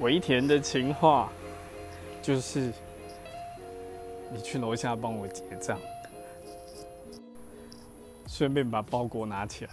维田的情话就是你去楼下帮我结账，顺便把包裹拿起来。